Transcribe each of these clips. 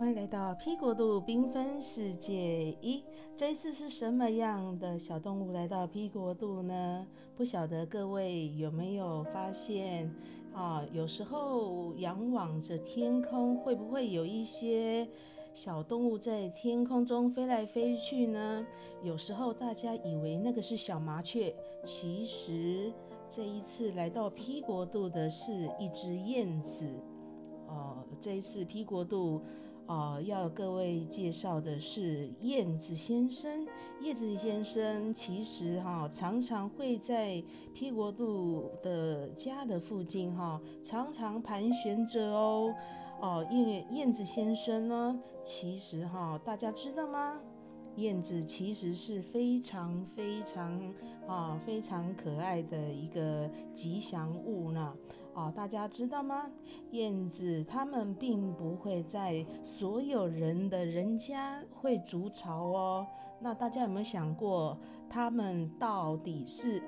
欢迎来到 P 国度缤纷世界一。这一次是什么样的小动物来到 P 国度呢？不晓得各位有没有发现啊？有时候仰望着天空，会不会有一些小动物在天空中飞来飞去呢？有时候大家以为那个是小麻雀，其实这一次来到 P 国度的是一只燕子。哦，这一次 P 国度。啊，要各位介绍的是燕子先生。燕子先生其实哈，常常会在披国度的家的附近哈，常常盘旋着哦。哦，燕燕子先生呢，其实哈，大家知道吗？燕子其实是非常非常啊非常可爱的一个吉祥物呢。哦，大家知道吗？燕子它们并不会在所有人的人家会筑巢哦。那大家有没有想过，它们到底是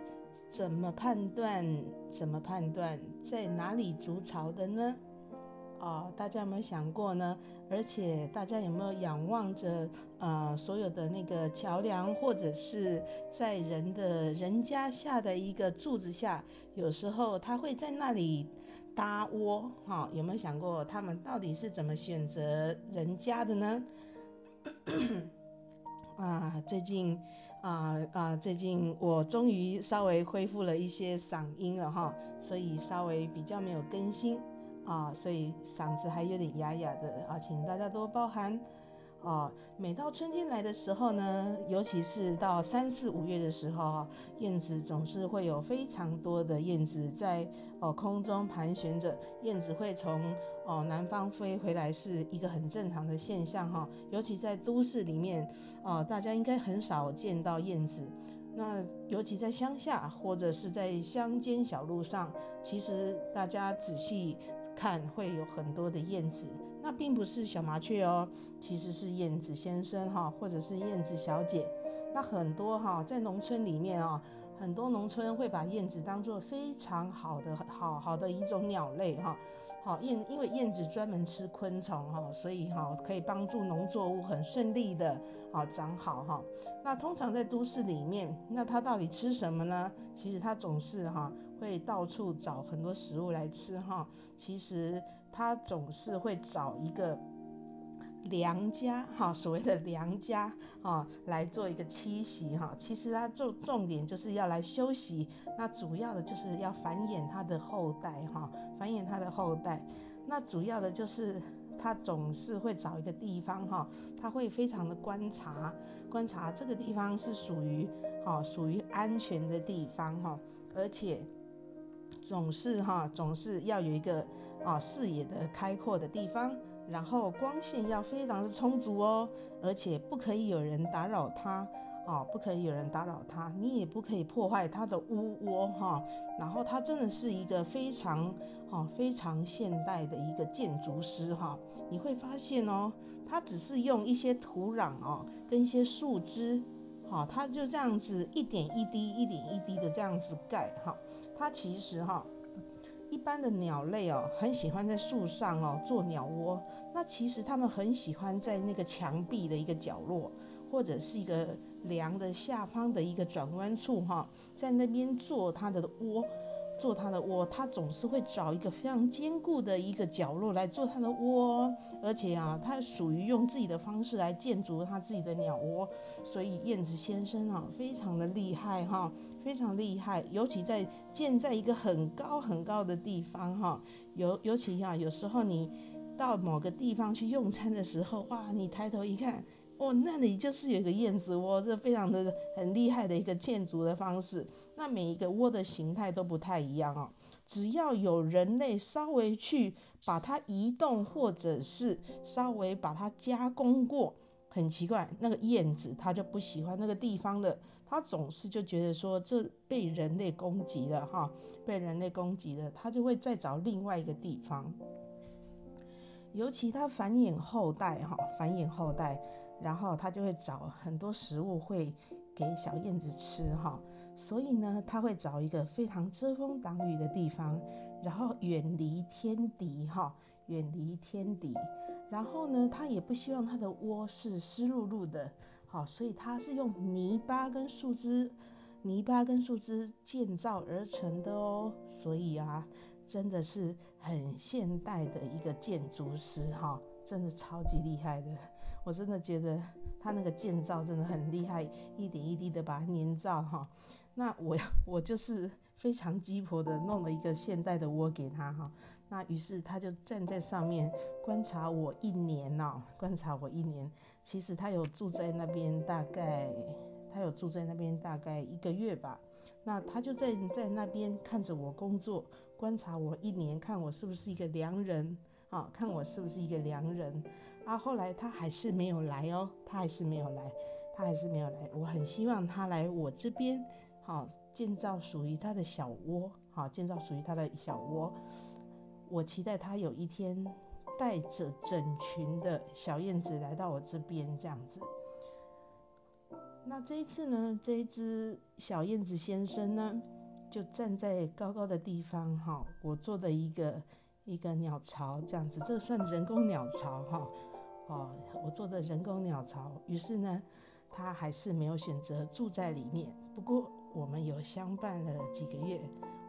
怎么判断、怎么判断在哪里筑巢的呢？哦，大家有没有想过呢？而且大家有没有仰望着呃所有的那个桥梁，或者是在人的人家下的一个柱子下，有时候他会在那里搭窝，哈，有没有想过他们到底是怎么选择人家的呢？啊，最近啊啊，最近我终于稍微恢复了一些嗓音了哈，所以稍微比较没有更新。啊，所以嗓子还有点哑哑的啊，请大家多包涵。啊，每到春天来的时候呢，尤其是到三四五月的时候，燕子总是会有非常多的燕子在哦空中盘旋着。燕子会从哦南方飞回来，是一个很正常的现象哈。尤其在都市里面，哦大家应该很少见到燕子。那尤其在乡下或者是在乡间小路上，其实大家仔细。看会有很多的燕子，那并不是小麻雀哦，其实是燕子先生哈，或者是燕子小姐。那很多哈，在农村里面啊，很多农村会把燕子当做非常好的、好好的一种鸟类哈。好燕，因为燕子专门吃昆虫哈，所以哈可以帮助农作物很顺利的啊长好哈。那通常在都市里面，那它到底吃什么呢？其实它总是哈。会到处找很多食物来吃哈，其实它总是会找一个良家 哈，所谓的良家啊，来做一个栖息哈。其实它重重点就是要来休息，那主要的就是要繁衍它的后代哈，繁衍它的后代。那主要的就是它总是会找一个地方哈，它会非常的观察，观察这个地方是属于哈，属于安全的地方哈，而且。总是哈，总是要有一个啊视野的开阔的地方，然后光线要非常的充足哦，而且不可以有人打扰它啊，不可以有人打扰它，你也不可以破坏它的屋窝哈。然后它真的是一个非常哈非常现代的一个建筑师哈，你会发现哦，它只是用一些土壤哦跟一些树枝。好，它就这样子一点一滴、一点一滴的这样子盖哈。它其实哈，一般的鸟类哦，很喜欢在树上哦做鸟窝。那其实它们很喜欢在那个墙壁的一个角落，或者是一个梁的下方的一个转弯处哈，在那边做它的窝。做它的窝，它总是会找一个非常坚固的一个角落来做它的窝，而且啊，它属于用自己的方式来建筑它自己的鸟窝，所以燕子先生啊，非常的厉害哈，非常厉害，尤其在建在一个很高很高的地方哈，尤尤其啊，有时候你到某个地方去用餐的时候，哇，你抬头一看。哦，那里就是有一个燕子窝，这非常的很厉害的一个建筑的方式。那每一个窝的形态都不太一样哦。只要有人类稍微去把它移动，或者是稍微把它加工过，很奇怪，那个燕子它就不喜欢那个地方了。它总是就觉得说这被人类攻击了哈，被人类攻击了，它就会再找另外一个地方。尤其它繁衍后代哈，繁衍后代。然后它就会找很多食物会给小燕子吃哈，所以呢，他会找一个非常遮风挡雨的地方，然后远离天敌哈，远离天敌，然后呢，他也不希望他的窝是湿漉漉的，好，所以他是用泥巴跟树枝、泥巴跟树枝建造而成的哦。所以啊，真的是很现代的一个建筑师哈，真的超级厉害的。我真的觉得他那个建造真的很厉害，一点一滴的把它粘造哈。那我我就是非常鸡婆的弄了一个现代的窝给他哈。那于是他就站在上面观察我一年哦，观察我一年。其实他有住在那边，大概他有住在那边大概一个月吧。那他就在在那边看着我工作，观察我一年，看我是不是一个良人啊，看我是不是一个良人啊。后来他还是没有来哦，他还是没有来，他还是没有来。我很希望他来我这边，好建造属于他的小窝，好建造属于他的小窝。我期待他有一天带着整群的小燕子来到我这边，这样子。那这一次呢，这一只小燕子先生呢，就站在高高的地方，哈，我做的一个一个鸟巢，这样子，这算人工鸟巢，哈，哦我做的人工鸟巢。于是呢，他还是没有选择住在里面。不过我们有相伴了几个月。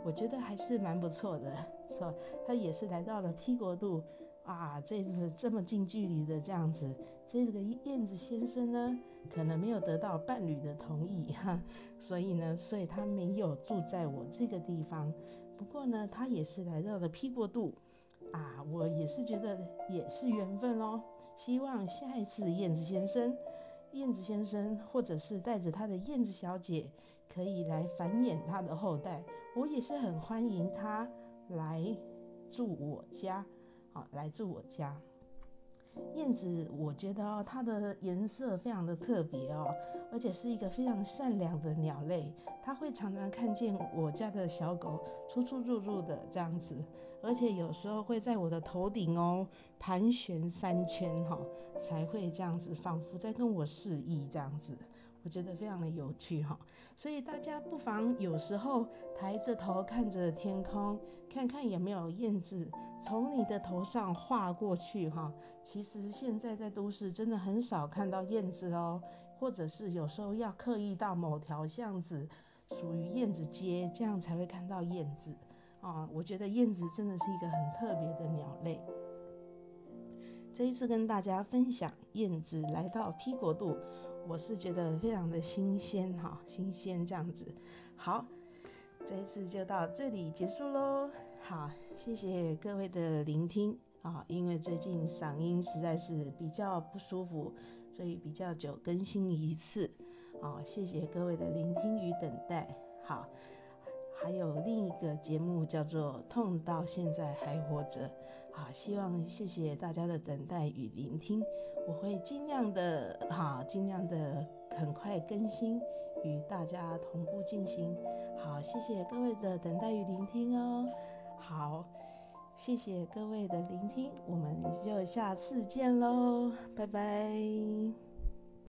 我觉得还是蛮不错的，错，他也是来到了 P 国度啊，这个这么近距离的这样子，这个燕子先生呢，可能没有得到伴侣的同意哈，所以呢，所以他没有住在我这个地方。不过呢，他也是来到了 P 国度啊，我也是觉得也是缘分喽。希望下一次燕子先生，燕子先生或者是带着他的燕子小姐，可以来繁衍他的后代。我也是很欢迎他来住我家，好来住我家。燕子，我觉得哦，它的颜色非常的特别哦，而且是一个非常善良的鸟类。它会常常看见我家的小狗出出入入的这样子，而且有时候会在我的头顶哦盘旋三圈哈，才会这样子，仿佛在跟我示意这样子。我觉得非常的有趣哈，所以大家不妨有时候抬着头看着天空，看看有没有燕子从你的头上划过去哈。其实现在在都市真的很少看到燕子哦，或者是有时候要刻意到某条巷子，属于燕子街，这样才会看到燕子啊。我觉得燕子真的是一个很特别的鸟类。这一次跟大家分享燕子来到 P 国度。我是觉得非常的新鲜哈，新鲜这样子。好，这一次就到这里结束喽。好，谢谢各位的聆听啊，因为最近嗓音实在是比较不舒服，所以比较久更新一次。啊，谢谢各位的聆听与等待。好，还有另一个节目叫做《痛到现在还活着》。好，希望谢谢大家的等待与聆听。我会尽量的，哈，尽量的很快更新，与大家同步进行。好，谢谢各位的等待与聆听哦。好，谢谢各位的聆听，我们就下次见喽，拜拜。